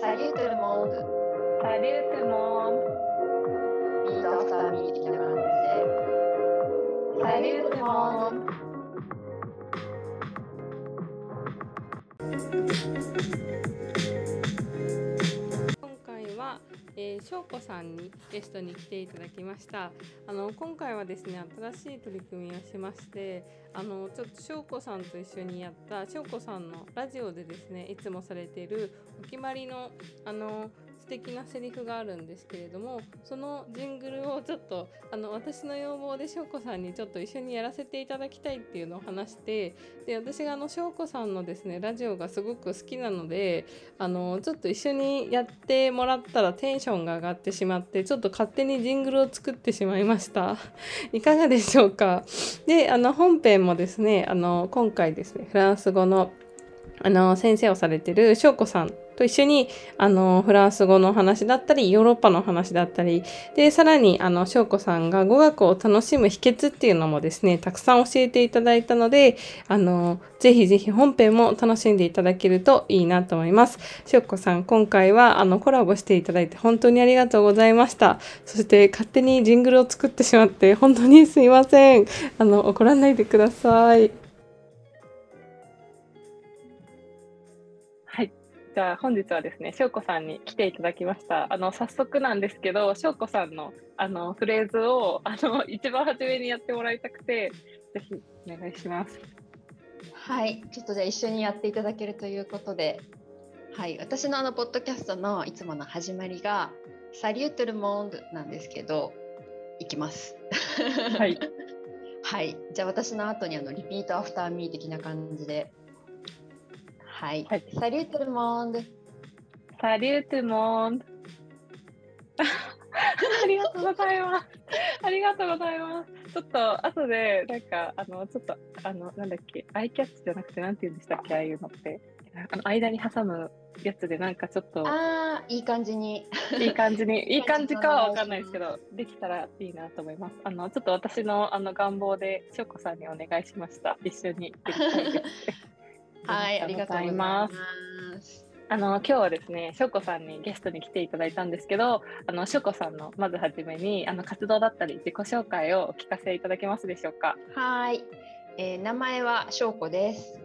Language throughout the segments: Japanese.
Salut tout le monde! Salut tout le monde! ミートアフターミー的な感じで。Salut tout le monde! えー、しょうこさんにゲストに来ていただきました。あの今回はですね新しい取り組みをしましてあのちょっとしょうこさんと一緒にやったしょうこさんのラジオでですねいつもされているお決まりのあの素敵なセリフがあるんですけれどもそのジングルをちょっとあの私の要望でしょうこさんにちょっと一緒にやらせていただきたいっていうのを話してで私があのしょうこさんのですねラジオがすごく好きなのであのちょっと一緒にやってもらったらテンションが上がってしまってちょっと勝手にジングルを作ってしまいました。いかがでしょうか？であの本編もですねあの今回ですねフランス語のあの先生をされてるしょうこさんと一緒にあのフランス語の話だったりヨーロッパの話だったりでさらにあの翔子さんが語学を楽しむ秘訣っていうのもですねたくさん教えていただいたのであのぜひぜひ本編も楽しんでいただけるといいなと思います。翔子さん今回はあのコラボしていただいて本当にありがとうございました。そして勝手にジングルを作ってしまって本当にすいません。あの怒らないでください。じゃあ本日はですね、しょうこさんに来ていただきました。あの早速なんですけど、しょうこさんのあのフレーズをあの一番初めにやってもらいたくて、ぜひお願いします。はい、ちょっとじゃあ一緒にやっていただけるということで、はい、私のあのポッドキャストのいつもの始まりが「サリュートルモンド」なんですけど、いきます。はい。はい、じゃあ私の後にあの repeat after me 的な感じで。はい、はい Salut tout le monde。 Salut tout le monde。ありがとうございます。ありがとうございます。ちょっと後でなんかあのちょっとあのなんだっけアイキャッチじゃなくてなんて言うんでしたっけああいうのってあの間に挟むやつでなんかちょっとああ、いい感じに。いい感じに いい感じかはわかんないですけどできたらいいなと思います。あのちょっと私のあの願望でしょうこさんにお願いしました。一緒に。はい、ありがとうございます。あの今日はですね、しょうこさんにゲストに来ていただいたんですけど、あのしょうこさんのまずはじめにあの活動だったり自己紹介をお聞かせいただけますでしょうか？はい、えー名前はしょうこです。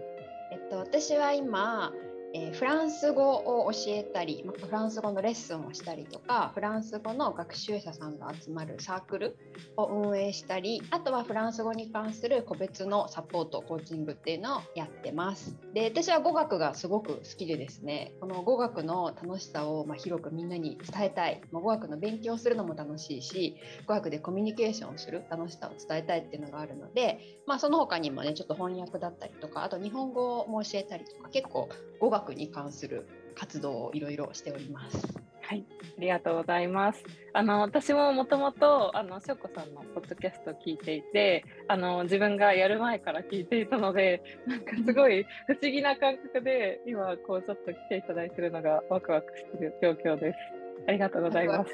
えっと私は今、えーフランス語を教えたり、まあフランス語のレッスンをしたりとか、フランス語の学習者さんが集まるサークルを運営したり、あとはフランス語に関する個別のサポート、コーチングっていうのをやってます。で、私は語学がすごく好きでですね、この語学の楽しさをま広くみんなに伝えたい。まあ語学の勉強するのも楽しいし、語学でコミュニケーションをする楽しさを伝えたいっていうのがあるので、まあ、その他にもねちょっと翻訳だったりとかあと日本語も教えたりとか結構語学に関する活動をいろいろしております。はい、ありがとうございます。あの私ももともとあのしょうこさんのポッドキャストを聞いていて、あの自分がやる前から聞いていたので、なんかすごい不思議な感覚で今こうちょっと来ていただいているのがワクワクしている状況です。ありがとうございます。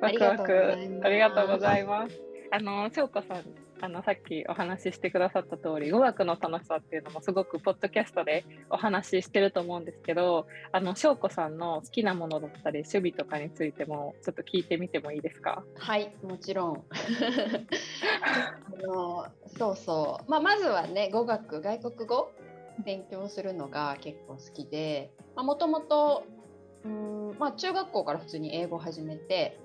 ワクワクありがとうございます。あのしょうこさんあのさっきお話ししてくださった通り語学の楽しさっていうのもすごくポッドキャストでお話ししてると思うんですけどあのしょうこさんの好きなものだったり趣味とかについてもちょっと聞いてみてもいいですか？はいもちろん。あのそうそう、まあ、まずはね語学外国語勉強するのが結構好きでもともと中学校から普通に英語を始めて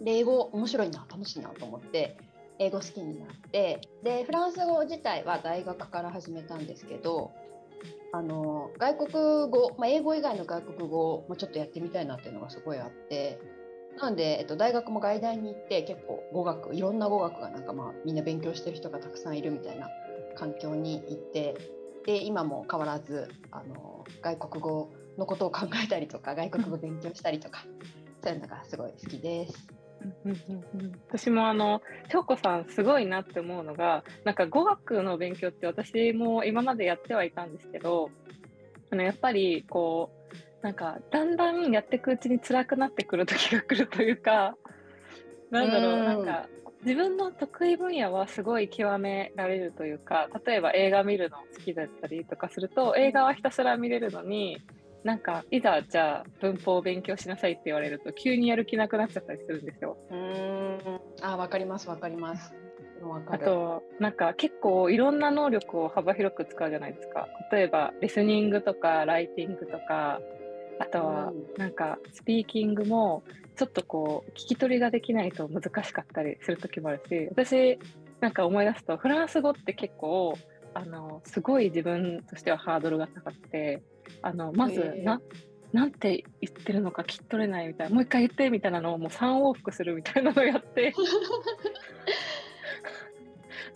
で英語面白いな楽しいなと思って英語好きになってでフランス語自体は大学から始めたんですけどあの外国語、まあ、英語以外の外国語もちょっとやってみたいなっていうのがすごいあってなので、えっと、大学も外大に行って結構語学いろんな語学がなんか、まあ、みんな勉強してる人がたくさんいるみたいな環境に行ってで今も変わらずあの外国語のことを考えたりとか外国語勉強したりとかそういうのがすごい好きです。私もあの翔子さんすごいなって思うのがなんか語学の勉強って私も今までやってはいたんですけどあのやっぱりこうなんかだんだんやっていくうちに辛くなってくる時が来るというかなんだろううん。なんか自分の得意分野はすごい極められるというか例えば映画見るの好きだったりとかすると映画はひたすら見れるのになんかいざじゃあ文法を勉強しなさいって言われると急にやる気なくなっちゃったりするんですよ。うんあわかりますわかります。あとなんか結構いろんな能力を幅広く使うじゃないですか。例えばリスニングとかライティングとかあとはうんなんかスピーキングもちょっとこう聞き取りができないと難しかったりする時もあるし私なんか思い出すとフランス語って結構あのすごい自分としてはハードルが高くてあのまずな、なんて言ってるのか聞き取れないみたいなもう一回言ってみたいなのをもう3往復するみたいなのをやって。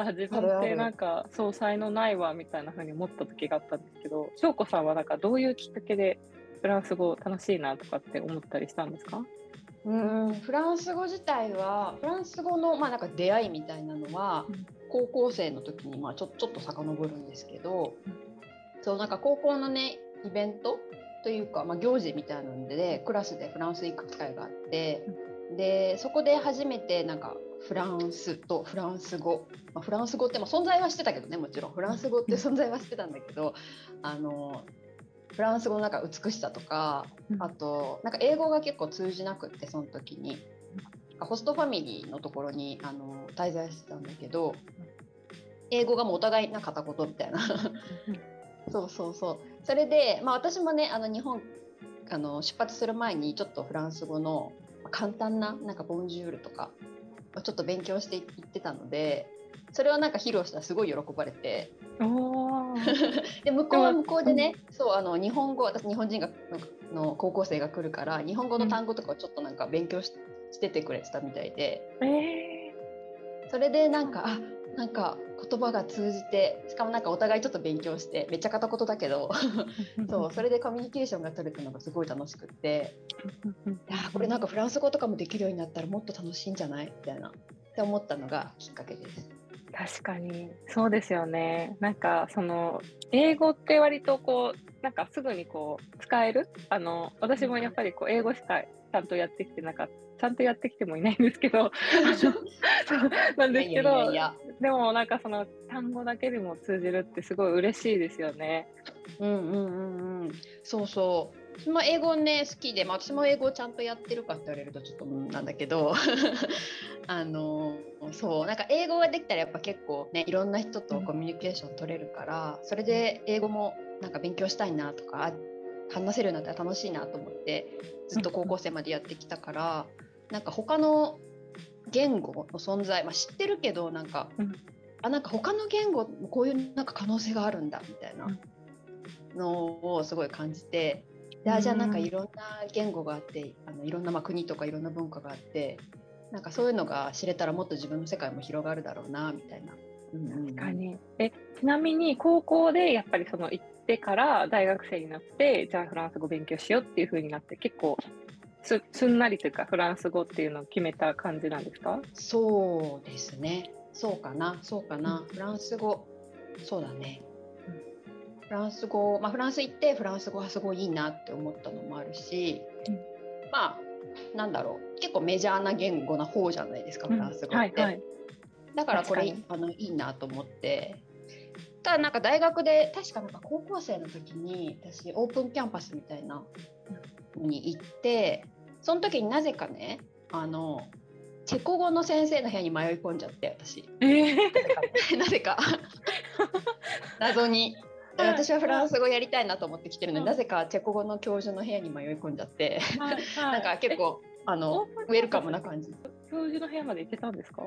あ自分ってなんかそう才能ないわみたいな風に思った時があったんですけど翔子さんはなんかどういうきっかけでフランス語楽しいなとかって思ったりしたんですか？うんフランス語自体はフランス語のまあなんか出会いみたいなのは、うん。高校生の時にまあちょちょっと遡るんですけど、うん。そうなんか高校のねイベント？というか、まあ、行事みたいなのでクラスでフランス行く機会があって、でそこで初めてなんかフランスとフランス語、まあ、フランス語ってまあ存在はしてたけどねもちろん。フランス語って存在はしてたんだけど、あのフランス語のなんか美しさとかあとなんか英語が結構通じなくってその時に。ホストファミリーのところにあの滞在してたんだけど英語がもうお互いな片言みたいなそうそうそう。それで、まあ、私もねあの日本あの出発する前にちょっとフランス語のまあ簡単ななんかボンジュールとかをちょっと勉強していってたのでそれをなんか披露したらすごい喜ばれて。で向こうは向こうでね、そうあの日本語私日本人がのの高校生が来るから日本語の単語とかをちょっとなんか勉強ししててくれてたみたいで。えそれでなんかあなんか言葉が通じてしかもなんかお互いちょっと勉強してめっちゃ片言だけどー、そうそれでコミュニケーションが取れたのがすごい楽しくって いやーこれなんかフランス語とかもできるようになったらもっと楽しいんじゃない？みたいなって思ったのがきっかけです。確かに。そうですよね。なんかその英語って割とこうなんかすぐにこう使える？あの私もやっぱりこう英語しかちゃんとやってきてなかったちゃんとやってきてもいないんですけど。なんですけどでもなんかその単語だけでも通じるってすごい嬉しいですよね。うんうんうんうん。そうそう私も英語ね好きで、まあ、私も英語をちゃんとやってるかって言われるとちょっとうんなんだけど あのそうなんか英語ができたらやっぱ結構ねいろんな人とコミュニケーション取れるから、それで英語もなんか勉強したいなとかあ話せるようになったら楽しいなと思ってずっと高校生までやってきたから、なんか他の言語の存在、まあ、知ってるけどなんか、うん。あなんか他の言語もこういうなんか可能性があるんだみたいなのをすごい感じて。であじゃあなんかいろんな言語があってあのいろんなまあ国とかいろんな文化があってなんかそういうのが知れたらもっと自分の世界も広がるだろうなみたいな。確かにえちなみに高校でやっぱりその行ってから大学生になってじゃあフランス語勉強しようっていう風になって結構すすんなりというかフランス語っていうのを決めた感じなんですか？そうですね。そうかな、そうかな。フランス語、そうだね。フランス語、まあ、フランス行ってフランス語はすごいいいなって思ったのもあるし、うん。まあなんだろう結構メジャーな言語な方じゃないですか、フランス語って。はいはい。だからこれ確あのいいなと思って。ただなんか大学で確かなんか高校生の時に私オープンキャンパスみたいなのに行ってその時になぜかねあのチェコ語の先生の部屋に迷い込んじゃって私。えー、なぜか。謎に。はい私はフランス語やりたいなと思って来てるのにうん。なぜかチェコ語の教授の部屋に迷い込んじゃって。な なんか結構あのウェルカムな感じ。教授の部屋まで行ってたんですか？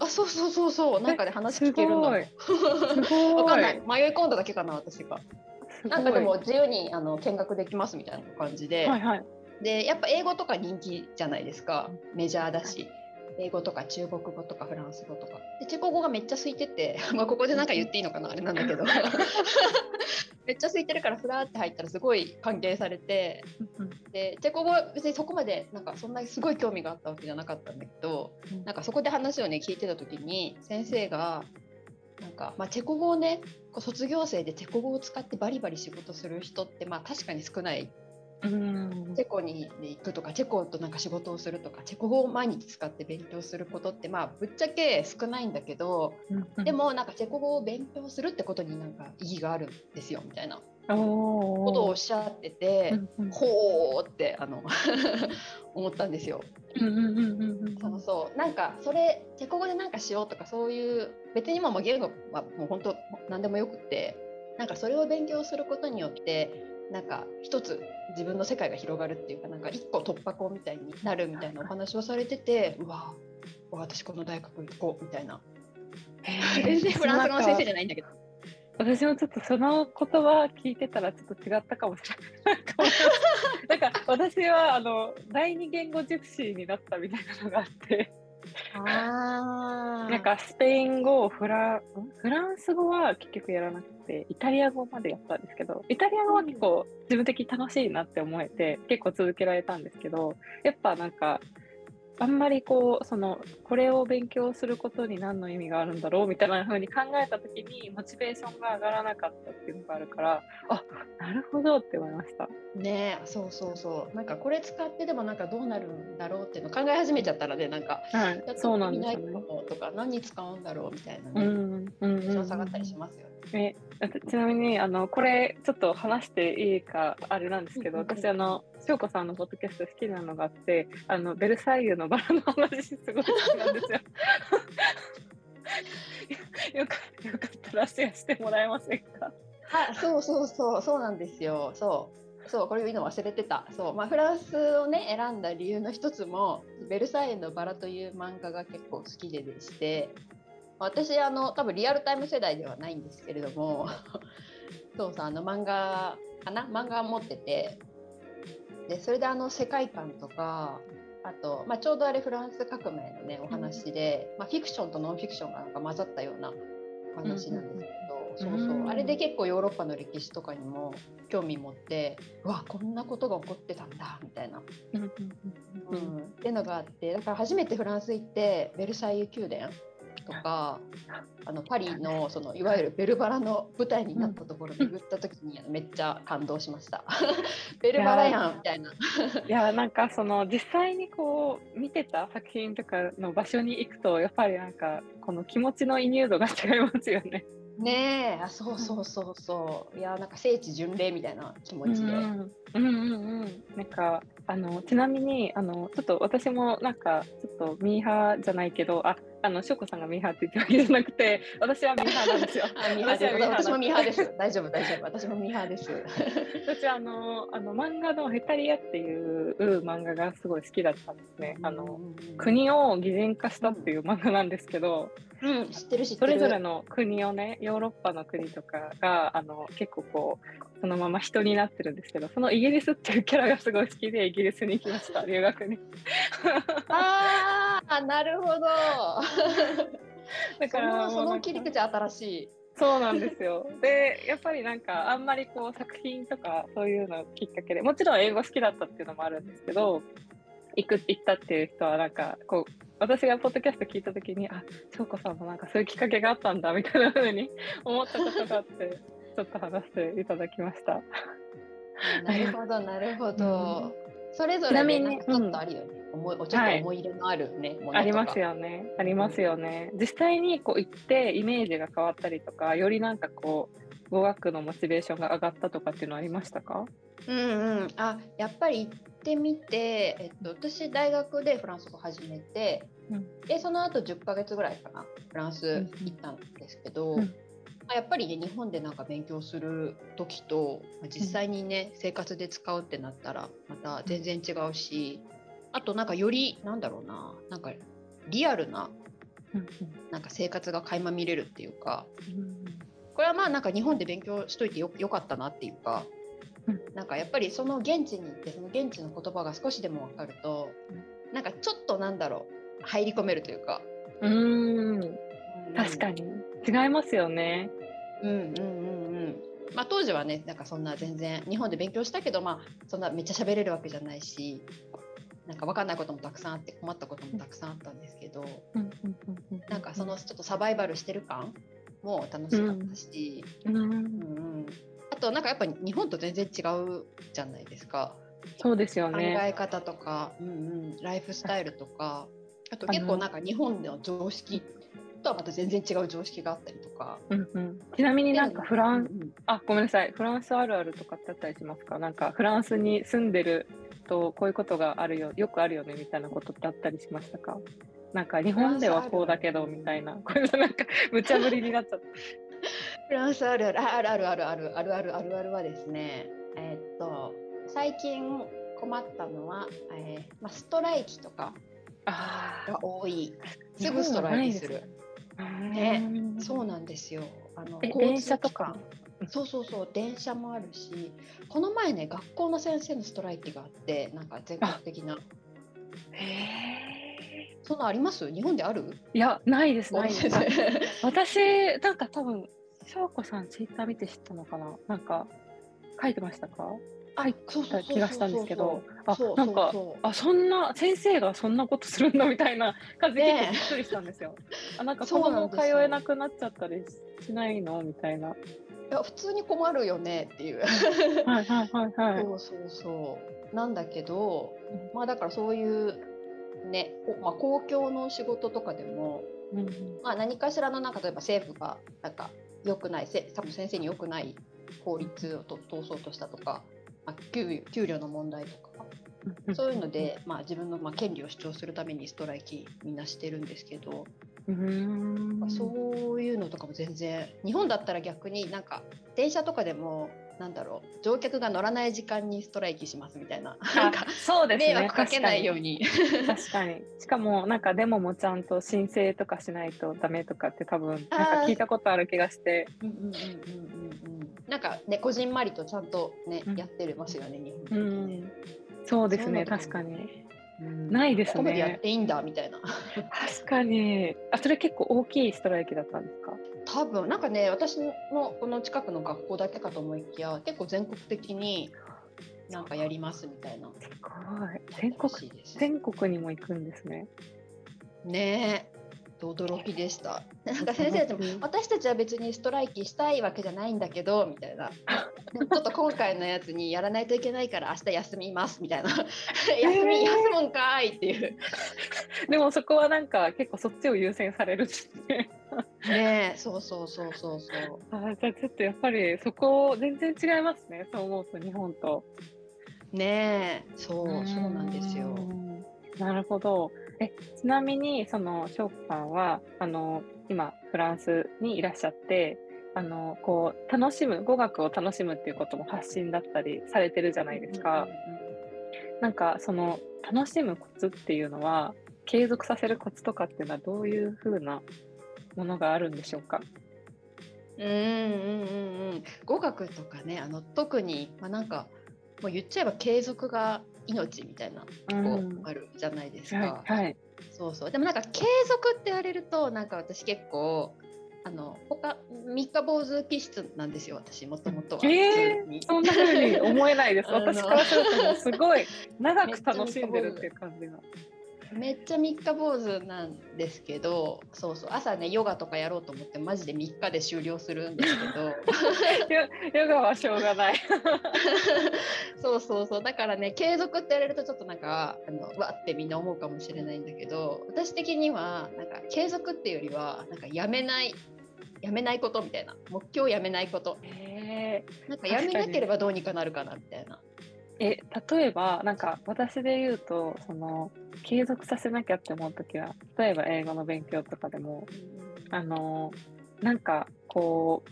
あそうそうそうそう。なんかで話聞けるんだ。もん すごい。わかんない。迷い込んだだけかな私が。なんかでも自由にあの見学できますみたいな感じで、はいはい。でやっぱ英語とか人気じゃないですか。メジャーだし英語とか中国語とかフランス語とか。でチェコ語がめっちゃ空いててまあ ここでなんか言っていいのかなあれなんだけど。めっちゃ空いてるからふらーって入ったらすごい歓迎されて。でチェコ語は別にそこまでなんかそんなにすごい興味があったわけじゃなかったんだけどうん。なんかそこで話をね聞いてた時に先生がなんか、まあ、チェコ語をねこう卒業生でチェコ語を使ってバリバリ仕事する人ってまあ確かに少ないうん。チェコに行くとかチェコとなんか仕事をするとかチェコ語を毎日使って勉強することってまあぶっちゃけ少ないんだけどで、もなんかチェコ語を勉強するってことになんか意義があるんですよみたいな。ことをおっしゃってて、ほーってあの 思ったんですよ。そうそう。なんかそれチェコ語でなんかしようとかそういう別に今もう言語はもう本当何でもよくってなんかそれを勉強することによってなんか一つ自分の世界が広がるっていうかなんか一個突破口みたいになるみたいなお話をされててうわ私この大学行こうみたいな。全然フランス語の先生じゃないんだけど。私もちょっとその言葉聞いてたらちょっと違ったかもしれない。なんか私はあの第二言語ジプシーになったみたいなのがあって、あなんかスペイン語、フラん？フランス語は結局やらなくて、イタリア語までやったんですけど、イタリア語は結構自分的に楽しいなって思えて、結構続けられたんですけど、やっぱなんか、あんまりこう、その、これを勉強することに何の意味があるんだろうみたいな風に考えたときに、モチベーションが上がらなかったっていうのがあるから、あ、なるほどって思いました。ねえそうそうそうなんかこれ使ってでもなんかどうなるんだろうっていうのを考え始めちゃったらねなんかはいそうなんですよね。とか何に使うんだろうみたいなうね、ん、うん、テンシうんョン下がったりしますよね。えちなみにあのこれちょっと話していいかあれなんですけど、私あの翔子さんのポッドキャスト好きなのがあってあのベルサイユのバラの話すごい好きなんですよ。よかよかったらシェアしてもらえませんか？はい、そうそうそうそうなんですよ。そうそうこれ言うの忘れてた。そうまあフランスをね選んだ理由の一つもベルサイユのバラという漫画が結構好きででして、私あの多分リアルタイム世代ではないんですけれども、そうさあの漫画かな？漫画持ってて、でそれであの世界観とか。あと、まあ、ちょうどあれフランス革命のねお話で、まあ、フィクションとノンフィクションがなんか混ざったようなお話なんですけど、そうそううん。あれで結構ヨーロッパの歴史とかにも興味持ってうわこんなことが起こってたんだみたいな、うんうんうんっていうのがあってだから初めてフランス行ってベルサイユ宮殿とかあのパリのそのいわゆるベルバラの舞台になったところに巡った時にめっちゃ感動しました。ベルバラやんみたいな。いやなんかその実際にこう見てた作品とかの場所に行くとやっぱりなんかこの気持ちの移入度が違いますよね。ねえあそうそうそうそういやなんか聖地巡礼みたいな気持ちで。うんうんうんうんなんかあのちなみにあのちょっと私もなんかちょっとミーハーじゃないけどああのしょこさんがミーハーって言ってるわけじゃなくて私はミーハーなんですよ。あ私もミーハーです。大丈夫大丈夫私もミーハーです。私あのあの漫画の「ヘタリア」っていう漫画がすごい好きだったんですね。あの国を擬人化したっていう漫画なんですけど、うん知ってる知ってる。それぞれの国をねヨーロッパの国とかがあの結構こうそのまま人になってるんですけどそのイギリスっていうキャラがすごい好きでイギリスに行きました留学にああなるほど。だからその切り口新しい。そうなんですよでやっぱりなんかあんまりこう作品とかそういうのきっかけでもちろん英語好きだったっていうのもあるんですけど行く行ったっていう人はなんかこう私がポッドキャスト聞いた時にあ翔子さんもなんかそういうきっかけがあったんだみたいな風に思ったことがあってちょっと話していただきました。なるほどなるほど。それぞれでなんかちょっとあるよね。思いちょっと思い入れのあるね、ものとかありますよね。ありますよね。実際にこう行ってイメージが変わったりとか、よりなんかこう語学のモチベーションが上がったとかっていうのありましたか？うんうん。あやっぱり行ってみて、えっと私大学でフランス語始めて、うんでその後10ヶ月ぐらいかなフランス行ったんですけど。うんまあやっぱりね日本でなんか勉強する時とまあ実際にね、生活で使うってなったらまた全然違うしあとなんかよりなんだろうななんかリアルなうんなんか生活が垣間見れるっていうかうんこれはまあなんか日本で勉強しといてよよかったなっていうか、うん。なんかやっぱりその現地に行ってその現地の言葉が少しでも分かると、なんかちょっとなんだろう入り込めるというか、うーん。確かに。違いますよね。うんうんうんうん。まあ、当時はねなんかそんな全然日本で勉強したけど、まあ、そんなめっちゃ喋れるわけじゃないしなんか分かんないこともたくさんあって困ったこともたくさんあったんですけどなんかそのちょっとサバイバルしてる感も楽しかったし、うんうんうん。あとなんかやっぱ日本と全然違うじゃないですか。そうですよ考ね。え方とか、うんうん、ライフスタイルとかあと結構なんか日本での常識とはまた全然違う常識があったりとか。うんうん、ちなみになんかフラン、うんうんあごめんなさい。フランスあるあるとかってあったりしますか？なんかフランスに住んでるとこういうことがあるよよくあるよねみたいなことってあったりしましたか？なんか日本ではこうだけどみたいな。これなんか 無茶ぶりになっちゃった。フランスあるある。あるあるあるあるあるあるあるあるはですね、えーっと最近困ったのは、えーまあ、ストライキとかあが多い。すぐストライキする。ね。ねそうなんですよ。あの電車とか。そうそうそう電車もあるしこの前ね学校の先生のストライキがあってなんか全国的な。そんなあります？日本である？いやないです。ないです。私なんか多分翔子さんツイッター見て知ったのかな？なんか書いてましたか？書いそうそう気がしたんですけどあなんかあそんな先生がそんなことするんだみたいな感じで結構びっくりしたんですよ。あなんか子供通えなくなっちゃったりしないのみたいな。いや普通に困るよねっていう。はいはいはいはい。そうそうそう。なんだけどまあだからそういうね、おまあ、公共の仕事とかでも、うんうん。まあ、何かしらのなんか例えば政府がなんか良くないせ多分先生に良くない法律をと通そうとしたとか、まあ、給給料の問題とかそういうので、まあ、自分のまあ権利を主張するためにストライキみんなしてるんですけど、うーんそういうのとかも全然日本だったら逆になんか電車とかでもなんだろう乗客が乗らない時間にストライキしますみたいななんかあそうですね。迷惑かけないように。確かに。しかも、なんかデモもちゃんと申請とかしないとダメとかって多分、なんか聞いたことある気がして。なんかねこじんまりとちゃんとね、うんやってますよね日う本人ねん。そうですね、確かに。うんないですねここまでやっていいんだみたいな確かに。あ、それ結構大きいストライキだったんですか？多分なんかね私のこの近くの学校だけかと思いきや結構全国的になんかやりますみたいなすごい。全国、全国にも行くんですね。ねえ驚きでしたなんか先生たちもうん私たちは別にストライキしたいわけじゃないんだけどみたいな ちょっと今回のやつにやらないといけないから明日休みますみたいな 休み休むんかいっていうでもそこはなんか結構そっちを優先されるんですね。そうそうそうそうそうあじゃあちょっとやっぱりそこ全然違いますね。そう思うと日本と。ねえそうそうなんですよ。なるほど。えちなみにその翔子さんはあの今フランスにいらっしゃってあのこう楽しむ語学を楽しむっていうことも発信だったりされてるじゃないですか。なんかその楽しむコツっていうのは継続させるコツとかっていうのはどういうふうなものがあるんでしょうか？うんうんうんうんうん語学とかねあの特に、まあ、なんかもう言っちゃえば継続が命みたいなとこうんあるじゃないですか。はい、はい、そうそうでもなんか継続って言われるとなんか私結構あの他三日坊主気質なんですよ私もともとは。え普通にそんな風に思えないです。私からするとすごい長く楽しんでるっていう感じが。めっちゃ三日坊主なんですけどそうそう朝ねヨガとかやろうと思ってマジで3日で終了するんですけど ヨヨガはしょうがない。そうそうそうだからね継続って言われるとちょっとなんかあのわってみんな思うかもしれないんだけど私的にはなんか継続っていうよりはなんかやめないやめないことみたいな目標をやめないことえなんかやめなければどうにかなるかなみたいな。え例えばなんか私で言うとその継続させなきゃって思う時は例えば英語の勉強とかでもあのなんかこ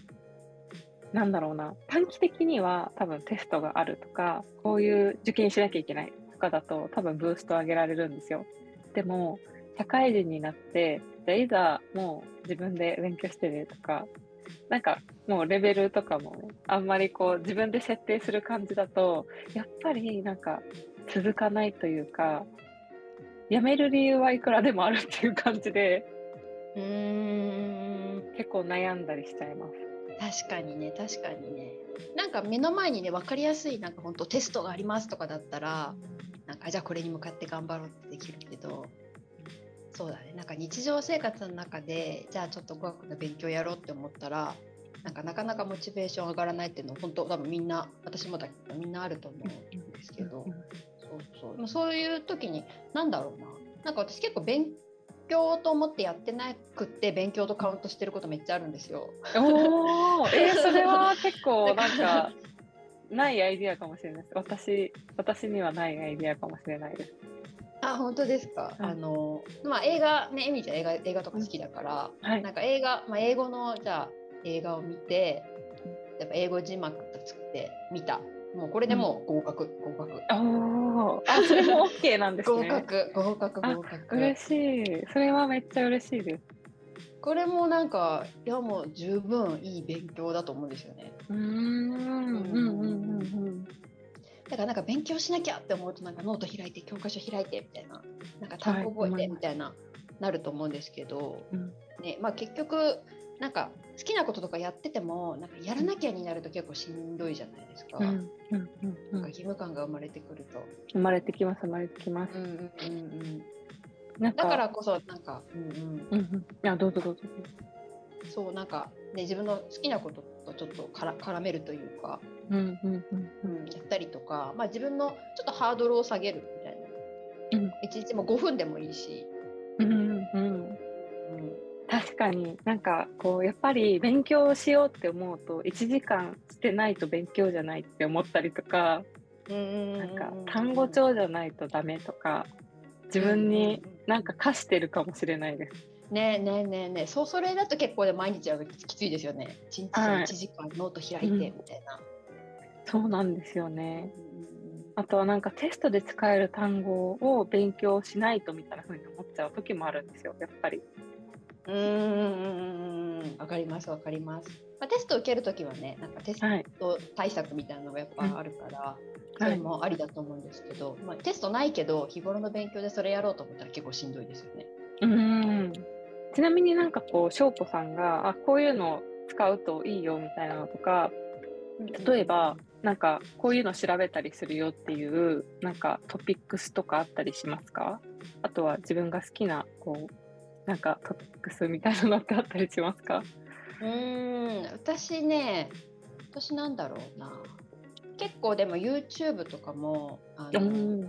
うなんだろうな短期的には多分テストがあるとかこういう受験しなきゃいけないとかだと多分ブーストを上げられるんですよ。でも社会人になってじゃあいざもう自分で勉強してねとかなんかもうレベルとかもねあんまりこう自分で設定する感じだとやっぱりなんか続かないというかやめる理由はいくらでもあるっていう感じでうーん結構悩んだりしちゃいます。確かにね確かにねなんか目の前にね分かりやすいなんか本当テストがありますとかだったらなんかじゃあこれに向かって頑張ろうってできるけどそうだねなんか日常生活の中でじゃあちょっと語学の勉強やろうって思ったらなんかなかなかモチベーション上がらないっていうのは本当多分みんな私もだけどみんなあると思うんですけどそうそうそういう時に何だろうななんか私結構勉強と思ってやってなくって勉強とカウントしてることめっちゃあるんですよ。おお、えー、それは結構なんかないアイディアかもしれないです。私私にはないアイディアかもしれないです。あ本当ですか？あのまあ映画ねエミちゃん映画映画とか好きだから、うんはい、なんか映画まあ英語のじゃあ映画を見て、やっぱ英語字幕作って見た。もうこれでも合格、うん、合格。ああ、それも OK なんですね。合格合格合格。嬉しい。それはめっちゃ嬉しいです。これもなんかいやもう十分いい勉強だと思うんですよね。うんうんうんうん。だからなんか勉強しなきゃって思うとなんかノート開いて教科書開いてみたいななんか単語覚えてみたいな、はい、なると思うんですけど、うん、ねまあ、結局なんか好きなこととかやっててもなんかやらなきゃになると結構しんどいじゃないですか。うん。うん。うん。なんか義務感が生まれてくると。生まれてきます生まれてきます。うんうんうんだからこそなんか、うんうん、うんうん、いやどうぞどうぞ。そうなんかね自分の好きなこととちょっとから絡めるというか、うんうんうんうん、やったりとか、まあ自分のちょっとハードルを下げるみたいな。うん、一日も5分でもいいし。うんうん。うん。確かに。なんかこうやっぱり勉強しようって思うと1時間してないと勉強じゃないって思ったりとか。なんか単語帳じゃないとダメとか。自分になんか課してるかもしれないです。ねえねえねえねえそうそれだと結構で毎日はきついですよね。1日1時間ノート開いてみたいな。そうなんですよね。あとはなんかテストで使える単語を勉強しないとみたいな風に思っちゃう時もあるんですよやっぱり。うんうんわかりますわかります。まあ、テスト受けるときはねなんかテスト対策みたいなのがやっぱあるから、はい、それもありだと思うんですけど、はい、まあ、テストないけど日頃の勉強でそれやろうと思ったら結構しんどいですよね。うんちなみになんかこう翔子さんがあこういうの使うといいよみたいなのとか例えばなんかこういうの調べたりするよっていうなんかトピックスとかあったりしますか？あとは自分が好きなこうなんかトピックスみたいなのってあったりしますか？うん私ね私なんだろうな。結構でも YouTube とかもあの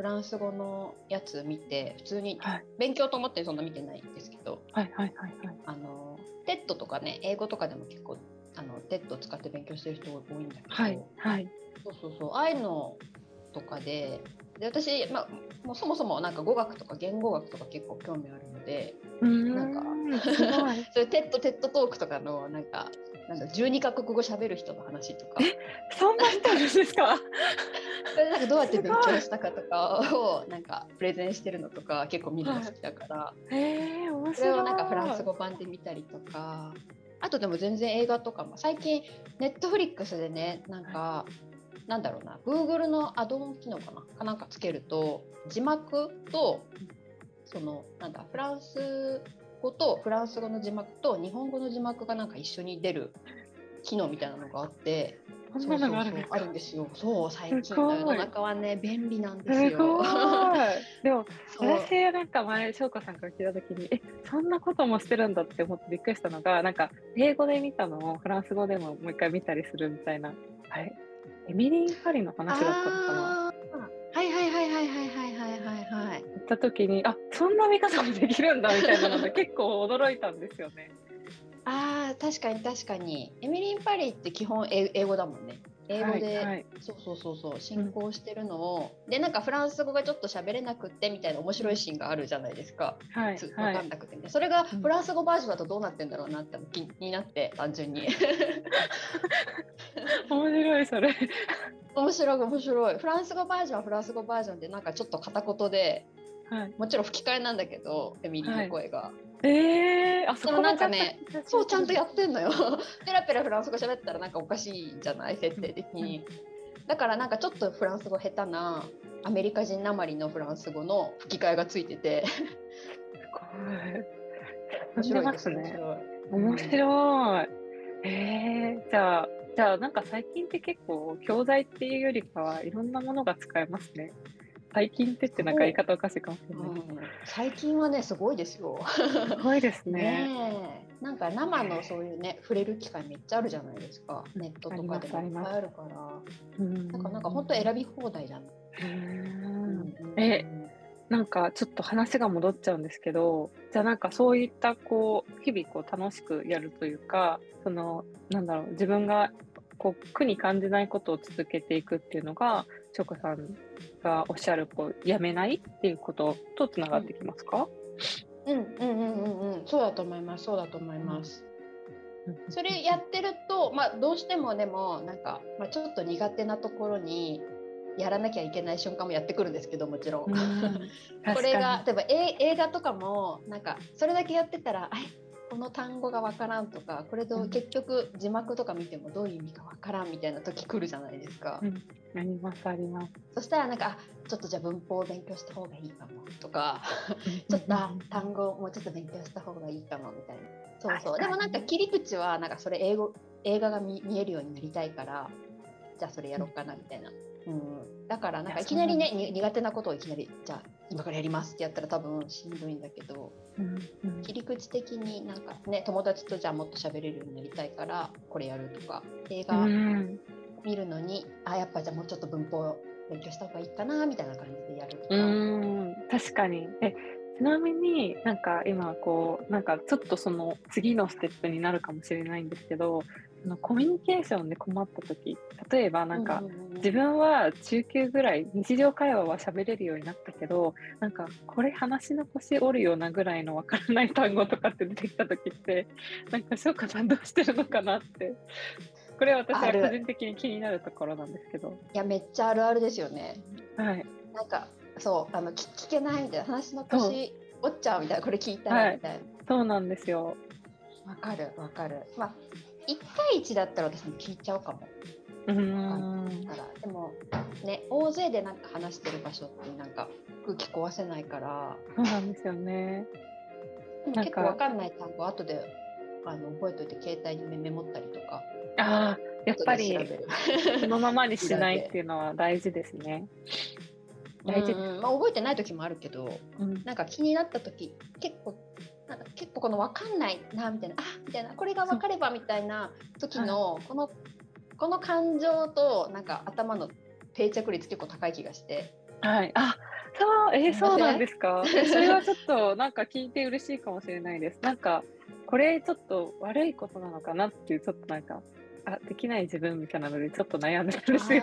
フランス語のやつ見て普通に勉強と思ってそんな見てないんですけど、はいはいはいはい、あの TED とかね英語とかでも結構あの TED を使って勉強してる人多いんだけど、はいはい、そうそうそう。ああいうのとかでで私、まあ、もうそもそもなんか語学とか言語学とか結構興味あるのでなんか そういうテッドテッドトークとかのなんかなんだ12カ国語喋る人の話とか。そんな人いるんですか？なんかどうやって勉強したかとかをなんかプレゼンしてるのとか結構見るの好きだから、はい、え面白い。それをなんかフランス語版で見たりとか。あとでも全然映画とかも最近ネットフリックスでねなんか、はいなんだろうな Google のアドオン機能かな？かなんかつけると字幕とそのなんだフランス語とフランス語の字幕と日本語の字幕がなんか一緒に出る機能みたいなのがあってそうそうそうあるんですよ。そう最近の世の中はね便利なんですよ。す でも私なんか前翔子さんから聞いた時にえそんなこともしてるんだって思ってびっくりしたのがなんか英語で見たのをフランス語でももう一回見たりするみたいな。はいエミリー・パリの話だったのかな？はいはいはいはいはいはいはい。行った時にあそんな見方もできるんだみたいなので 結構驚いたんですよね。ああ確かに確かに。エミリー・パリって基本英語だもんね。英語で、はいはい、そうそうそうそう進行してるのを、うん、でなんかフランス語がちょっと喋れなくってみたいな面白いシーンがあるじゃないですか、はい、分かんなくて、ね、それがフランス語バージョンだとどうなってんだろうなって気になって単純に。面白いそれ 面白い面白い。フランス語バージョンはフランス語バージョンでなんかちょっと片言で、はい、もちろん吹き替えなんだけどエミリーの声が。はい。えー、あそこなんかねそうちゃんとやってんのよ。ペラペラフランス語喋ったらなんかおかしいじゃない設定的に、だからなんかちょっとフランス語下手なアメリカ人なまりのフランス語の吹き替えがついてて。すごい。面白いですね。面白い。えー、じゃあじゃあなんか最近って結構教材っていうよりかはいろんなものが使えますね。最近ってってなんか言い方おかしいかもしれない、うん、最近はねすごいですよ。すごいですね。ねなんか生のそういうね触れる機会めっちゃあるじゃないですか。ネットとかでもいっぱいあるから。なんかなんか本当選び放題じゃない、うん、えなんかちょっと話が戻っちゃうんですけどじゃあなんかそういったこう日々こう楽しくやるというかそのなんだろう自分がこう苦に感じないことを続けていくっていうのがチョコさんがおっしゃるこうやめないっていうこととつながってきますか、うん、うんうんうんうん。うんそうだと思います。そうだと思います。それやってると、まあ、どうしてもでもなんか、まあ、ちょっと苦手なところにやらなきゃいけない瞬間もやってくるんですけどもちろん。うん これが例えばえ映画とかもなんかそれだけやってたらあこの単語がわからんとかこれとうん結局字幕とか見てもどういう意味かわからんみたいな時来るじゃないですか。にありますあります。そしたらなんかあちょっとじゃあ文法を勉強した方がいいかもとか ちょっとあ単語をもうちょっと勉強した方がいいかもみたいな。そうそう。でもなんか切り口はなんかそれ英語映画が見見えるようになりたいからじゃあそれやろうかなみたいな。うん、だからなんかいきなりね苦手なことをいきなりじゃあ今からやりますってやったら多分しんどいんだけどうんうん。切り口的になんかね友達とじゃあもっと喋れるようになりたいからこれやるとか映う画ん。見るのに、あやっぱじゃあもうちょっと文法勉強した方がいいかなみたいな感じでやるとか。うん。確かに。えちなみになんか今こうなんかちょっとその次のステップになるかもしれないんですけどそのコミュニケーションで困った時例えばなんか、自分は中級ぐらい日常会話は喋れるようになったけどなんかこれ話の腰折るようなぐらいのわからない単語とかって出てきた時ってなんか翔子さんどうしてるのかなって。これは私は個人的に気になるところなんですけど。いやめっちゃあるあるですよね。はい。なんかそうあの聞聞けないみたいな話の腰折っちゃうみたいなこれ聞いたはいらみたいな。そうなんですよ。わ、かるわかる。まあ1対1だったら私も聞いちゃうかも。うだからでもね大勢でなんか話してる場所ってなんか空気壊せないから。そうなんですよね。なんか結構わかんない単語後であの覚えといて携帯にメメモったりとか。ああやっぱりそのままにしないっていうのは大事ですね。大事。まあ、覚えてない時もあるけどうん。なんか気になった時結構なんか結構この分かんないなみたいなあみたいなこれが分かればみたいな時のこのこの感情となんか頭の定着率結構高い気がしてはい。あ、そう、えーそうなんですか？えそれはちょっとなんか聞いて嬉しいかもしれないです。なんかこれちょっと悪いことなのかなっていうちょっとなんかあできない自分みたいなのでちょっと悩んでるんですよ。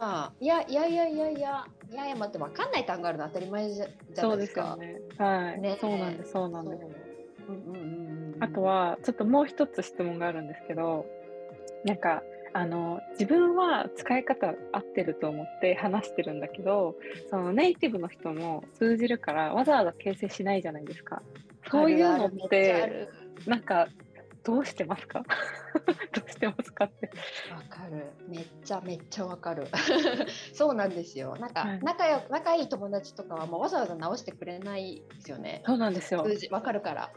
ああいやいやいやいやいやいやいや待って分かんない単語あるの当たり前じゃじゃそうないでかですすよ。ね。はい。ねそうなんです。そうなんです。うんうんうんうんあとはちょっともう一つ質問があるんですけど、なんかあの自分は使い方合ってると思って話してるんだけど、そのネイティブの人も通じるからわざわざ形成しないじゃないですか。そういうのってるなんかどうしてますか？どうしてますかって。わかる。めっちゃめっちゃわかる。そうなんですよ。なんか、はい仲よ仲いい友達とかはもうわざわざ直してくれないですよね。そうなんですよ。わかるから。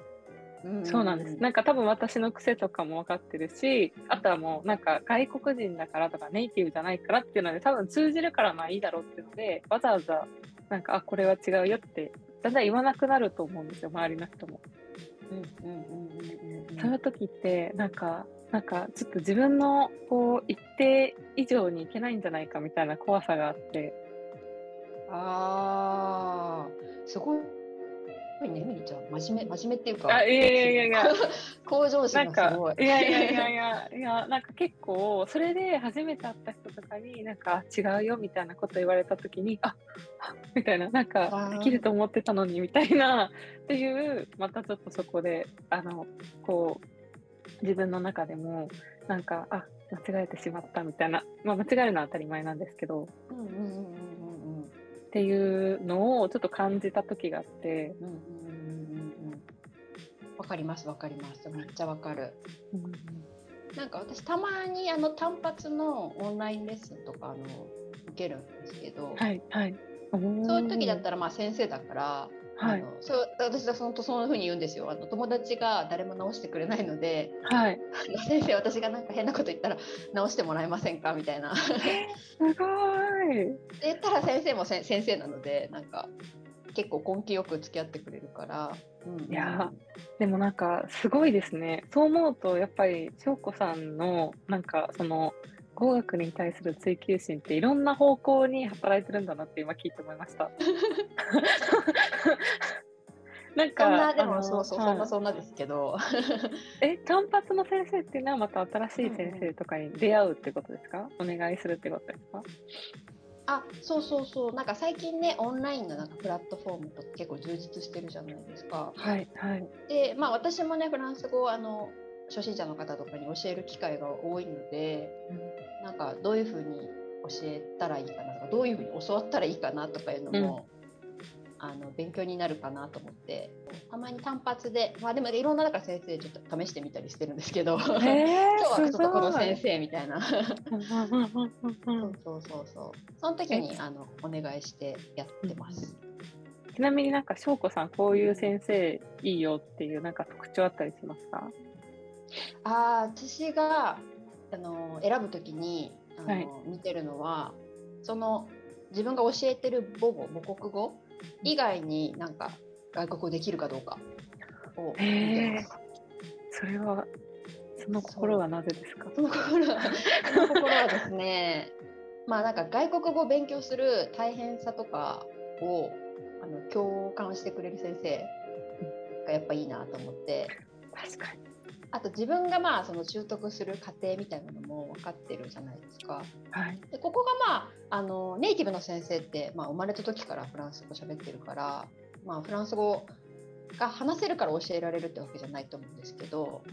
うんそうなんです。なんか多分私の癖とかも分かってるし、あとはもうなんか外国人だからとかネイティブじゃないからっていうので多分通じるからまあいいだろうっていうので、わざわざなんかあこれは違うよってだんだん言わなくなると思うんですよ、周りの人も。そういう時ってなんかなんかちょっと自分のこう一定以上にいけないんじゃないかみたいな怖さがあって、ああ、すごいね、みりちゃん。真面目、真面目っていうか。あいやいやいやいや 向上心がすごい。いやいやいやいやいやなんか結構それで初めて会った人とかになんか違うよみたいなこと言われた時にああみたいななんかできると思ってたのにみたいなっていうまたちょっとそこであのこう自分の中でもなんかあ間違えてしまったみたいな、まあ、間違えるのは当たり前なんですけどうんうんうんうんうんっていうのをちょっと感じた時があって、うんうん。わかりますわかります。めっちゃわかる。なんか私たまにあの単発のオンラインレッスンとかあの受けるんですけど、はいはい。そういう時だったらまあ先生だから、はい。あのそう私はそのそのふうに言うんですよ。あの友達が誰も直してくれないのではい。先生私がなんか変なこと言ったら直してもらえませんか？みたいな。すごい。で言ったら先生もせ先生なのでなんか結構根気よく付き合ってくれるから、うんいやでもなんかすごいですね。そう思うとやっぱり翔子さんのなんかその語学に対する追求心っていろんな方向に働いてるんだなって今聞いて思いました。なんかそんなでもそうそう、はい。そんなそんなですけど。え単発の先生っていうのはまた新しい先生とかに出会うってことですか、お願いするってことですか？あそうそうそう。なんか最近ねオンラインのなんかプラットフォームとか結構充実してるじゃないですか。はいはい。でまあ私もねフランス語をあの初心者の方とかに教える機会が多いのでなんかどういうふうに教えたらいいかなとかどういうふうに教わったらいいかなとかいうのも、あの勉強になるかなと思ってたまに単発でまあでもいろんなだから先生ちょっと試してみたりしてるんですけど 今日へえはちょっすとこの先生みたいな。そうそうそうそう。その時にあのお願いしてやってます。ちなみになんか翔子さんこういう先生いいよっていうなんか特徴あったりしますか？あー私があの選ぶときにあの、はい。見てるのはその自分が教えてる母語母国語以外になんか外国語できるかどうかを見てます。それはその心はなぜですか？その心はその心はですね まあなんか外国語を勉強する大変さとかをあの共感してくれる先生がやっぱいいなと思って。確かにあと自分がまあその習得する過程みたいなのも分かってるじゃないですか。はい。でここがまああのネイティブの先生って、まあ、生まれた時からフランス語喋ってるから、まあ、フランス語が話せるから教えられるってわけじゃないと思うんですけど、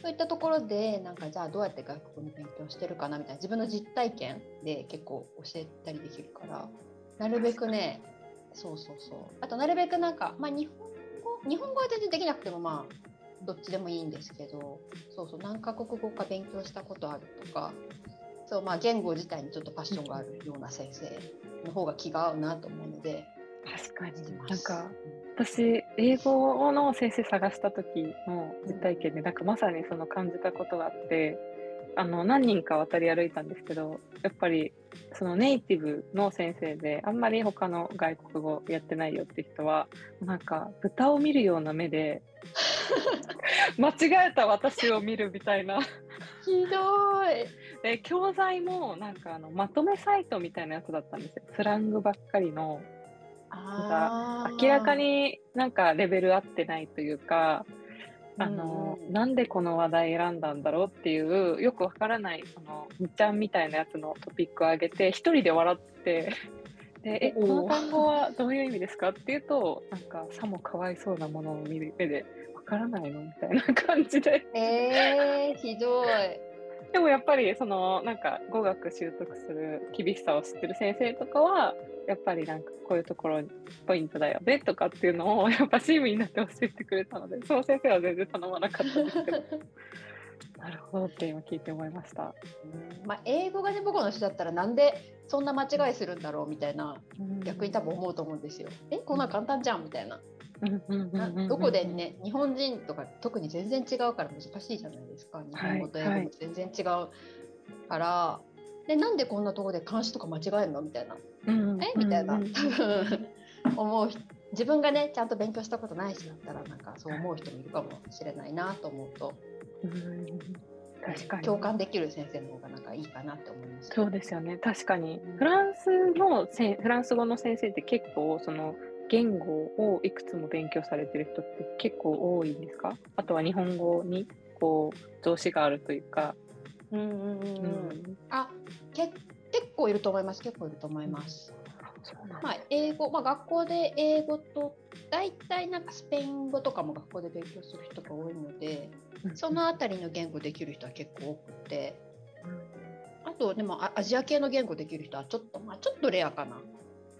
そういったところでなんかじゃあどうやって外国語の勉強してるかなみたいな自分の実体験で結構教えたりできるからなるべくねそうそうそう。あとなるべくなんか、まあ、日本語？日本語は全然できなくてもまあどっちでもいいんですけどそうそう何カ国語か勉強したことあるとかそうまあ言語自体にちょっとパッションがあるような先生の方が気が合うなと思うので確かに。なんか私英語の先生探した時の実体験でなんかまさにその感じたことがあってあの何人か渡り歩いたんですけどやっぱりそのネイティブの先生であんまり他の外国語やってないよって人はなんか豚を見るような目で 間違えた私を見るみたいな。ひどい。で教材もなんかあのまとめサイトみたいなやつだったんですよ。スラングばっかりのあー。明らかになんかレベル合ってないというか、あのうんうんなんでこの話題選んだんだろうっていうよくわからないそのみっちゃんみたいなやつのトピックを上げて一人で笑って でえこの単語はどういう意味ですかっていうとなんかさもかわいそうなものを見る目でわからないのみたいな感じで。えー、ひどい。でもやっぱりそのなんか語学習得する厳しさを知ってる先生とかはやっぱりなんかこういうところポイントだよねとかっていうのをやっぱ親身になって教えてくれたのでその先生は全然頼まなかったですけど なるほどって今聞いて思いました。うんまあ、英語がね、母語の人だったらなんでそんな間違いするんだろうみたいな逆に多分思うと思うんですよ。えこんなん簡単じゃんみたいな。どこでね日本人とか特に全然違うから難しいじゃないですか日本語と英語も全然違うから、でなんでこんなとこで監視とか間違えるのみたいなえみたいな多分思う自分がねちゃんと勉強したことない人だったらなんかそう思う人もいるかもしれないなと思うとうん確かに共感できる先生の方がなんかいいかなって思います。そうですよね確かにフランスのせフランス語の先生って結構その言語をいくつも勉強されてる人って結構多いんですか？あとは日本語にこう動詞があるというか、うんうんうんあけ結構いると思います。結構いると思います。まあ、英語、まあ、学校で英語と大体なんかスペイン語とかも学校で勉強する人が多いのでそのあたりの言語できる人は結構多くて。あとでもアアジア系の言語できる人はちょっとまあちょっとレアかな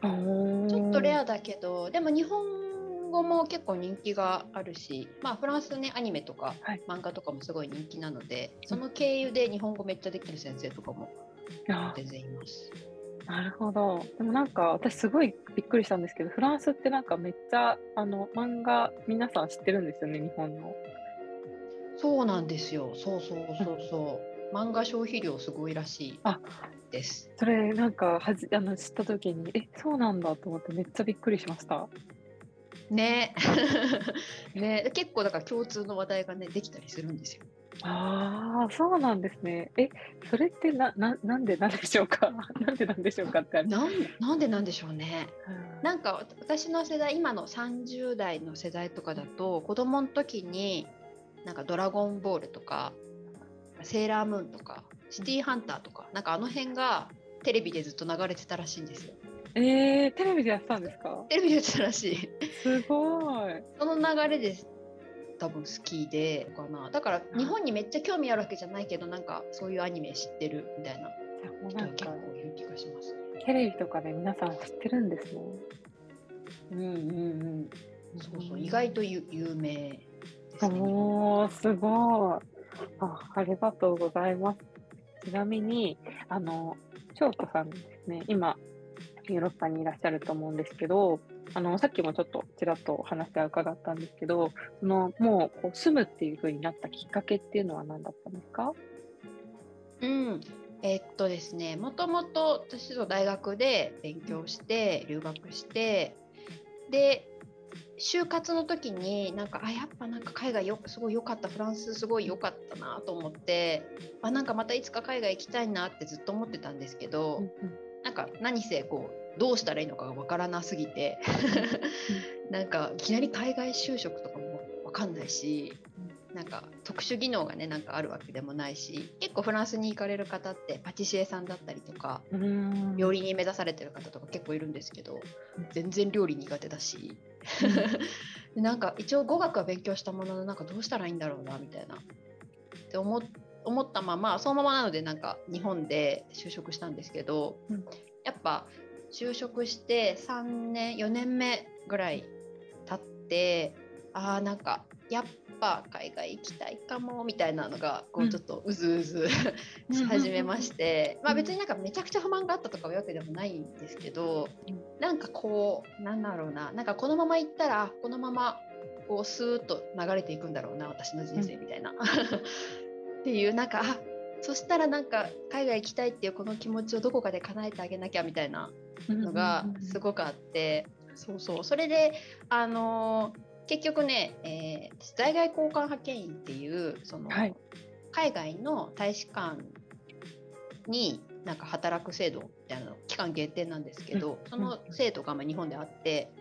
ちょっとレアだけどでも日本語も結構人気があるし、まあ、フランスねアニメとかはい漫画とかもすごい人気なのでその経由で日本語めっちゃできる先生とかもあ全然います。なるほど。でもなんか私すごいびっくりしたんですけど、フランスってなんかめっちゃあの漫画皆さん知ってるんですよね、日本の。そうなんですよ。そうそうそうそう。漫画消費量すごいらしいあです。それなんかはじあの知った時に、え、そうなんだと思ってめっちゃびっくりしました。ね。ね結構だから共通の話題がねできたりするんですよ。ああ、そうなんですね。え、それってな、な、なんでなんでしょうか？なんでなんでしょうかって。なんなんでなんでしょうね。うんなんか私の世代今の30代の世代とかだと子供の時になんか「ドラゴンボール」とか「セーラームーン」とか「シティーハンター」とかなんかあの辺がテレビでずっと流れてたらしいんですよ。えー、テレビでやってたんですか？テレビでやってたらしい。すごい。その流れで多分好きでかなだから日本にめっちゃ興味あるわけじゃないけどなんかそういうアニメ知ってるみたいな人が結構いる気がします。テレビとかで皆さん知ってるんですね。うんうんうん。そうそう意外と有有名ですね。おー、すごい。あ、ありがとうございます。ちなみに、あの、翔子さんですね、今、ヨーロッパにいらっしゃると思うんですけど、あの、さっきもちょっとちらっとお話は伺ったんですけど、その、もうこう住むっていう風になったきっかけっていうのは何だったんですか？うん、えっとですね、もともと私の大学で勉強して留学して、で、就活の時になんかあやっぱなんか海外よすごい良かったフランスすごい良かったなと思ってあなんかまたいつか海外行きたいなってずっと思ってたんですけど、なんか何せこうどうしたらいいのかがわからなすぎて なんかいきなり海外就職とかもわかんないし、なんか特殊技能がねなんかあるわけでもないし結構フランスに行かれる方ってパティシエさんだったりとか。料理人目指されてる方とか結構いるんですけど全然料理苦手だし。でなんか一応語学は勉強したもののなんかどうしたらいいんだろうなみたいな。って思っ思ったままそのままなのでなんか日本で就職したんですけど、うん。やっぱ就職して3年4年目ぐらい経ってあーなんかやっぱ海外行きたいかもみたいなのがこううんちょっとうずうずし始めまして、まあ別になんかめちゃくちゃ不満があったとかいうわけでもないんですけど、うん。なんかこうなんだろうななんかこのまま行ったらこのままこうスーッと流れていくんだろうな私の人生みたいな、っていうなんかあそしたらなんか海外行きたいっていうこの気持ちをどこかで叶えてあげなきゃみたいなのがすごくあって、そうそう。それであのー結局ね、えー私在外交換派遣員っていうその、はい。海外の大使館になんか働く制度みたいなの期間限定なんですけど、その制度がまあ日本であって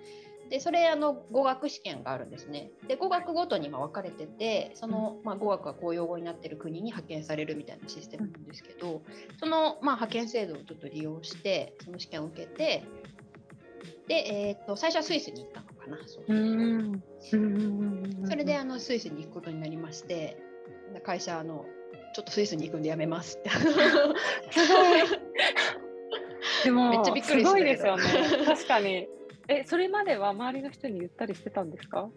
でそれあの語学試験があるんですね。で語学ごとにまあ分かれててその、まあ、語学が公用語になってる国に派遣されるみたいなシステムなんですけどその、まあ、派遣制度をちょっと利用してその試験を受けてで、えー、と最初はスイスに行ったの。かなそううーん。うんそれであのスイスに行くことになりましてで会社あのちょっとスイスに行くんでやめますってすごい。でも、めっちゃびっくりすごいですよね。確かに。え、それまでは周りの人に言ったりしてたんですか？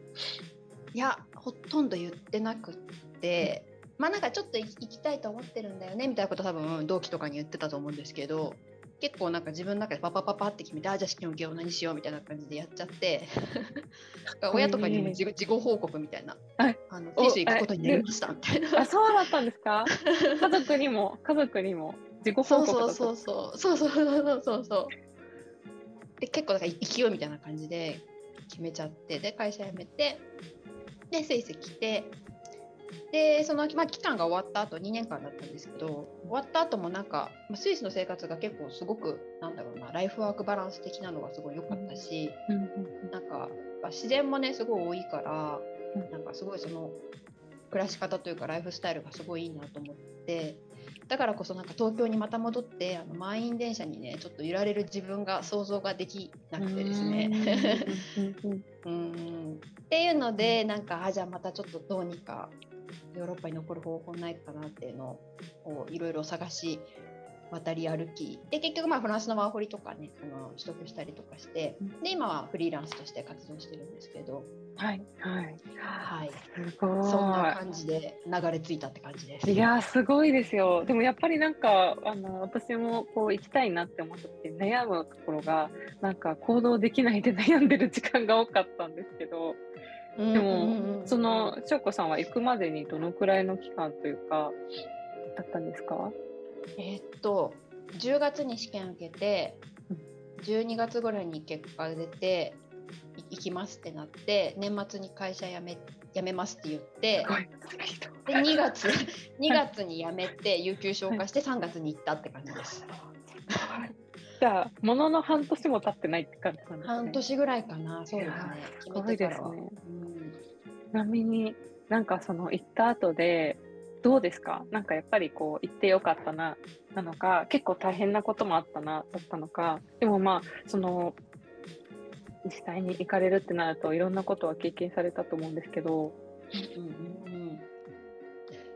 いやほとんど言ってなくってまあなんかちょっと行行きたいと思ってるんだよねみたいなこと多分同期とかに言ってたと思うんですけど結構なんか自分の中でパパパパって決めてあじゃあ試験受けよう何しようみたいな感じでやっちゃって。親とかにも自己報告みたいなはいあのおスイス行くことになりましたみたいな。あ、そうだったんですか？家族にも、家族にも自己報そう告そうそうそう。そうそうそうそうそう。で結構だから勢いみたいな感じで決めちゃってで会社辞めてでスイス来てでその、まあ、期間が終わった後2年間だったんですけど終わった後もなんかまあスイスの生活が結構すごくなんだろうなライフワークバランス的なのがすごい良かったし、うんうんなんか自然もねすごい多いから、うんなんかすごいその暮らし方というかライフスタイルがすごいいいなと思ってだからこそなんか東京にまた戻ってあの満員電車にねちょっと揺られる自分が想像ができなくてですね。うん。っていうのでなんかあじゃあまたちょっとどうにかヨーロッパに残る方法ないかなっていうのをいろいろ探し渡り歩きで結局まあフランスのワーホリとかねあの取得したりとかしてうんで今はフリーランスとして活動してるんですけど、はい、はい。はい、すごい。そんな感じで流れ着いたって感じです。いやーすごいですよ。でもやっぱりなんかあの私もこう行きたいなって思った時悩むところがなんか行動できないで悩んでる時間が多かったんですけど、ででもそのしょうこさんは行くまでにどのくらいの期間というかだったんですか？えーっと10月に試験受けてうん12月ぐらいに結果が出て行きますってなって年末に会社辞め辞めますって言ってで2月2月に辞めて有給消化して3月に行ったって感じです。じゃあ、ものの半年も経ってないって感じなんですね。半年ぐらいかな、そうですねすご。いですね。うんちなみになんかその行った後でどうですか？なんかやっぱりこう行ってよかったななのか結構大変なこともあったなだったのかでもまあその実際に行かれるってなるといろんなことは経験されたと思うんですけど、うんうんうん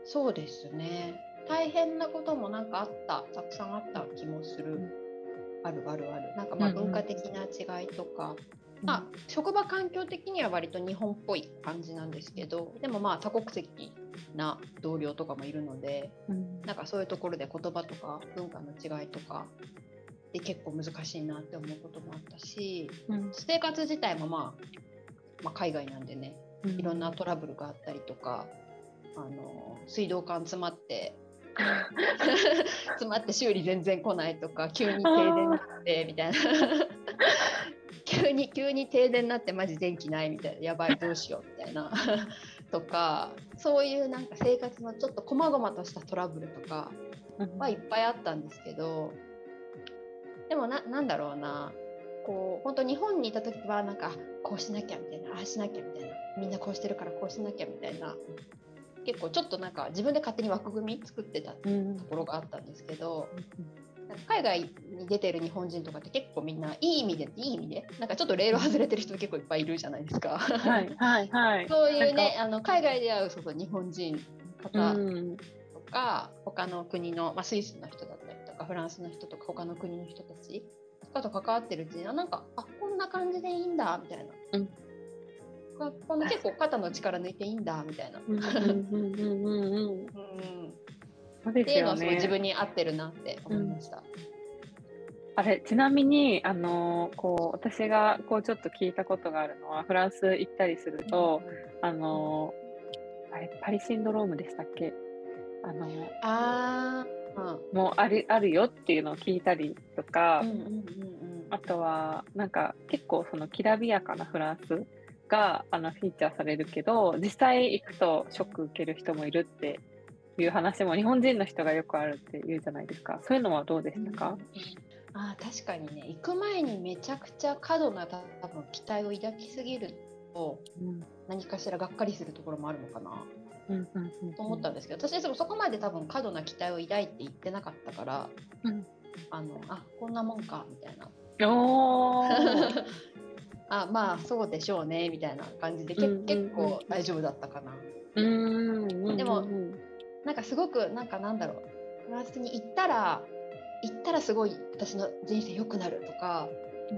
そうですね。大変なこともなんかあった、たくさんあった気もする。あるあるある。なんかまあうんうん文化的な違いとか、まあ職場環境的には割と日本っぽい感じなんですけど、でもまあ多国籍な同僚とかもいるので、うん。なんかそういうところで言葉とか文化の違いとかで結構難しいなって思うこともあったし、うん。生活自体もまあ、まあ、海外なんでね、うん。いろんなトラブルがあったりとか、あの水道管詰まって 詰まって修理全然来ないとか急に停電になってみたいな。急に急に停電になってマジ電気ないみたいな。やばいどうしようみたいなとかそういうなんか生活のちょっと細々としたトラブルとかうん。はいっぱいあったんですけどでもななんだろうな。こう本当日本にいた時はなんかあこうしなきゃみたいなああしなきゃみたいな。みんなこうしてるからこうしなきゃみたいな結構ちょっとなんか自分で勝手に枠組み作ってたとうん。ころがあったんですけど海外に出てる日本人とかって結構みんないい意味でいい意味でなんかちょっとレール外れてる人結構いっぱいいるじゃないですか。はいはいはい。そういうねあの海外で会うそうそう日本人方うん。とか、他の国の、まあ、スイスの人だったりとかフランスの人とか他の国の人たちとかと関わってるうちにあなんかあこんな感じでいいんだみたいな、うん。あこんな結構肩の力抜いていいんだみたいな、っていうのはすごいね。自分に合ってるなって思いました。あれちなみにあのこう私がこうちょっと聞いたことがあるのはフランス行ったりすると、あのあれパリシンドロームでしたっけ？あのあーうん。もうあるあるよっていうのを聞いたりとか、うんうんうんうん。あとはなんか結構そのきらびやかなフランスがあのフィーチャーされるけど実際行くとショック受ける人もいるっていう話も日本人の人がよくあるって言うじゃないですか。そういうのはどうでしたか、あー確かにね。行く前にめちゃくちゃ過度な多分期待を抱きすぎるとうん。何かしらがっかりするところもあるのかな。うんうんうんと思ったんですけど、私でもそこまで多分過度な期待を抱いて言ってなかったから、うん。あのあこんなもんかみたいな。おー あまあそうでしょうねみたいな感じで、けうんうんうん。結構大丈夫だったかな。うーんでもうんなんかすごくなんかなんだろう。フランスに行ったら行ったらすごい私の人生良くなるとか、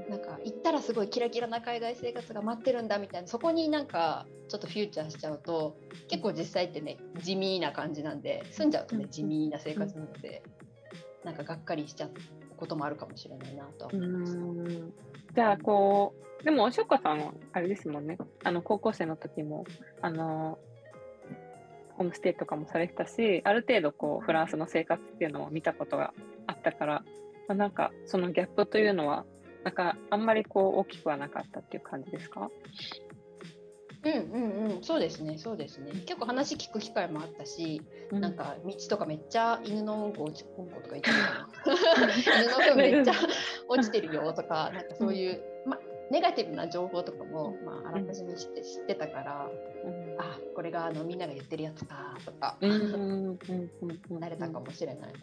なんか行ったらすごいキラキラな海外生活が待ってるんだみたいなそこになんかちょっとフューチャーしちゃうと結構実際ってね地味な感じなんで住んじゃうとねうん。地味な生活なので、なんかがっかりしちゃうこともあるかもしれないなとはう思います。じゃあこうでもしょこさんはあれですもんね。あの高校生の時もあのホームステイとかもされてたしある程度こうフランスの生活っていうのを見たことがあったから、まあ、なんかそのギャップというのはなんかあんまりこう大きくはなかったっていう感じですか？うんうんうん。そうですねそうですね。結構話聞く機会もあったし、なんか道とかめっちゃ犬のうんこ落ちうんことか言ってるかな。犬の糞めっちゃ 落ちてるよとかなんかそういう、ま、ネガティブな情報とかも、まあ、あらかじめ知って知ってたから、うんあこれがあのみんなが言ってるやつかとか、うん慣れたかもしれない。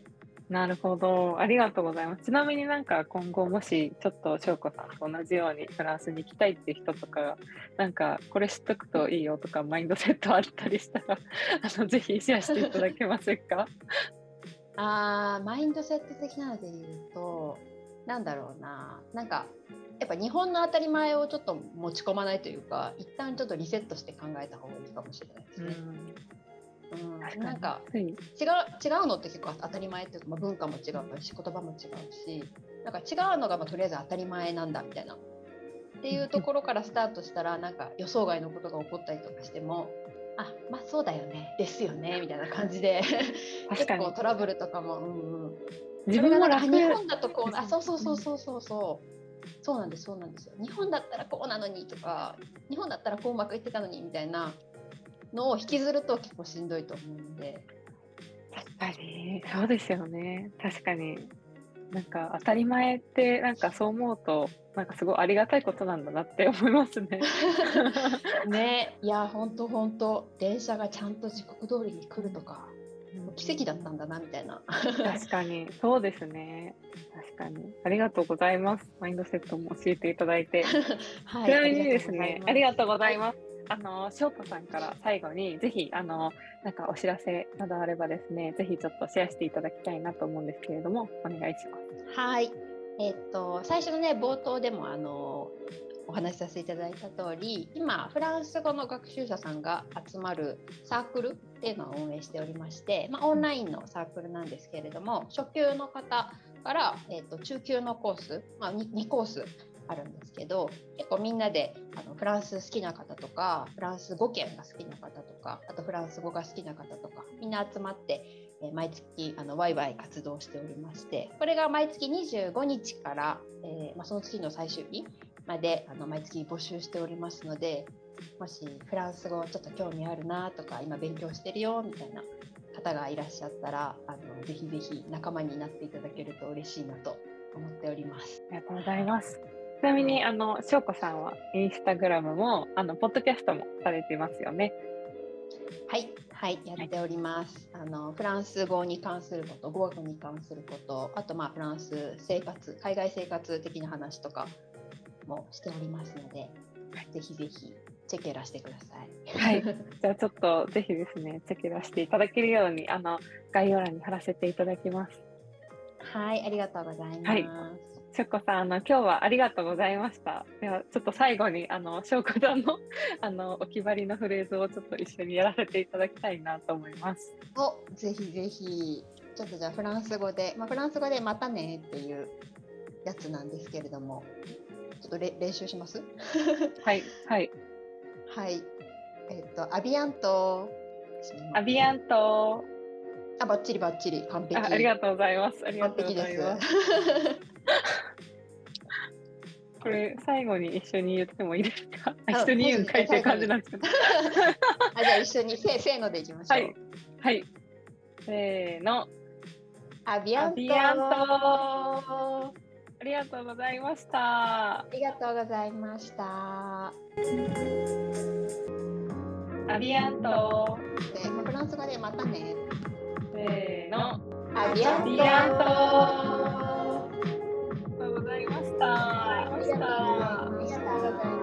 なるほど。ありがとうございます。ちなみになんか今後もしちょっと翔子さんと同じようにフランスに行きたいっていう人とか、なんかこれ知っとくといいよとかマインドセットあったりしたら、あのぜひシェアしていただけませんか？あーマインドセット的なので言うとなんだろうななんかやっぱ日本の当たり前をちょっと持ち込まないというか一旦ちょっとリセットして考えた方がいいかもしれないですね。うん。確なんかつい違う違うのって結構当たり前っていうか、まあ、文化も違うし言葉も違うしなんか違うのがまあとりあえず当たり前なんだみたいなっていうところからスタートしたらなんか予想外のことが起こったりとかしてもあまあそうだよねですよねみたいな感じで結構トラブルとかも、うんうん、自分がなんか日本だとこうあそうそうそうそうそうそうそうなんですそうなんですよ。日本だったらこうなのにとか日本だったらこううまくいってたのにみたいなのを引きずると結構しんどいと思うので。確かに。そうですよね。確かに。なんか当たり前ってなんかそう思うとなんかすごいありがたいことなんだなって思いますね。ね。いや本当本当電車がちゃんと時刻通りに来るとか奇跡だったんだなみたいな。確かに。そうですね。確かに。ありがとうございます。マインドセットも教えていただいて、はい、ちなみにですねありがとうございます。あの翔子さんから最後にぜひあのなんかお知らせなどあればですねぜひちょっとシェアしていただきたいなと思うんですけれどもお願いします。はいえっと最初のね冒頭でもあのお話しさせていただいた通り今フランス語の学習者さんが集まるサークルっていうのを運営しておりまして、まあ、オンラインのサークルなんですけれども初級の方から、えーと、中級のコース、まあ2、2, コースあるんですけど結構みんなであのフランス好きな方とかフランス語圏が好きな方とかあとフランス語が好きな方とかみんな集まってえ毎月あのワイワイ活動しておりましてこれが毎月25日から、えー、まあ、その月の最終日まであの毎月募集しておりますのでもしフランス語ちょっと興味あるなとか今勉強してるよみたいな方がいらっしゃったらあのぜひぜひ仲間になっていただけると嬉しいなと思っております。ありがとうございます。ちなみにあの翔子さんはインスタグラムもあのポッドキャストもされてますよね。はい、はい、やっております。あのフランス語に関すること、語学に関すること、あとまあフランス生活、海外生活的な話とかもしておりますので、ぜひぜひチェケラしてください。はい、じゃあちょっとぜひですね、チェケラしていただけるようにあの概要欄に貼らせていただきます。はい、ありがとうございます。はいしょこさん、あの今日はありがとうございました。ではちょっと最後にあのしょこさんの あのお決まりのフレーズをちょっと一緒にやらせていただきたいなと思います。お、ぜひぜひ。ちょっとじゃあフランス語で、まあ、フランス語でまたねっていうやつなんですけれども、ちょっとれ練習します？はいはいはい。えっ、とアビアント。アビアント。あ、ばっちりばっちり完璧あ。ありがとうございます。ありがとうございます。これ最後に一緒に言ってもいいですか？一緒に言うんかいっていう感じなんですけど。あじゃあ一緒にせせーのでいきましょう。はい。はい、せーの。アビアント。ありがとうございました。ありがとうございました。アビアント。で、フランス語でまたね。せーの。アビアント。した。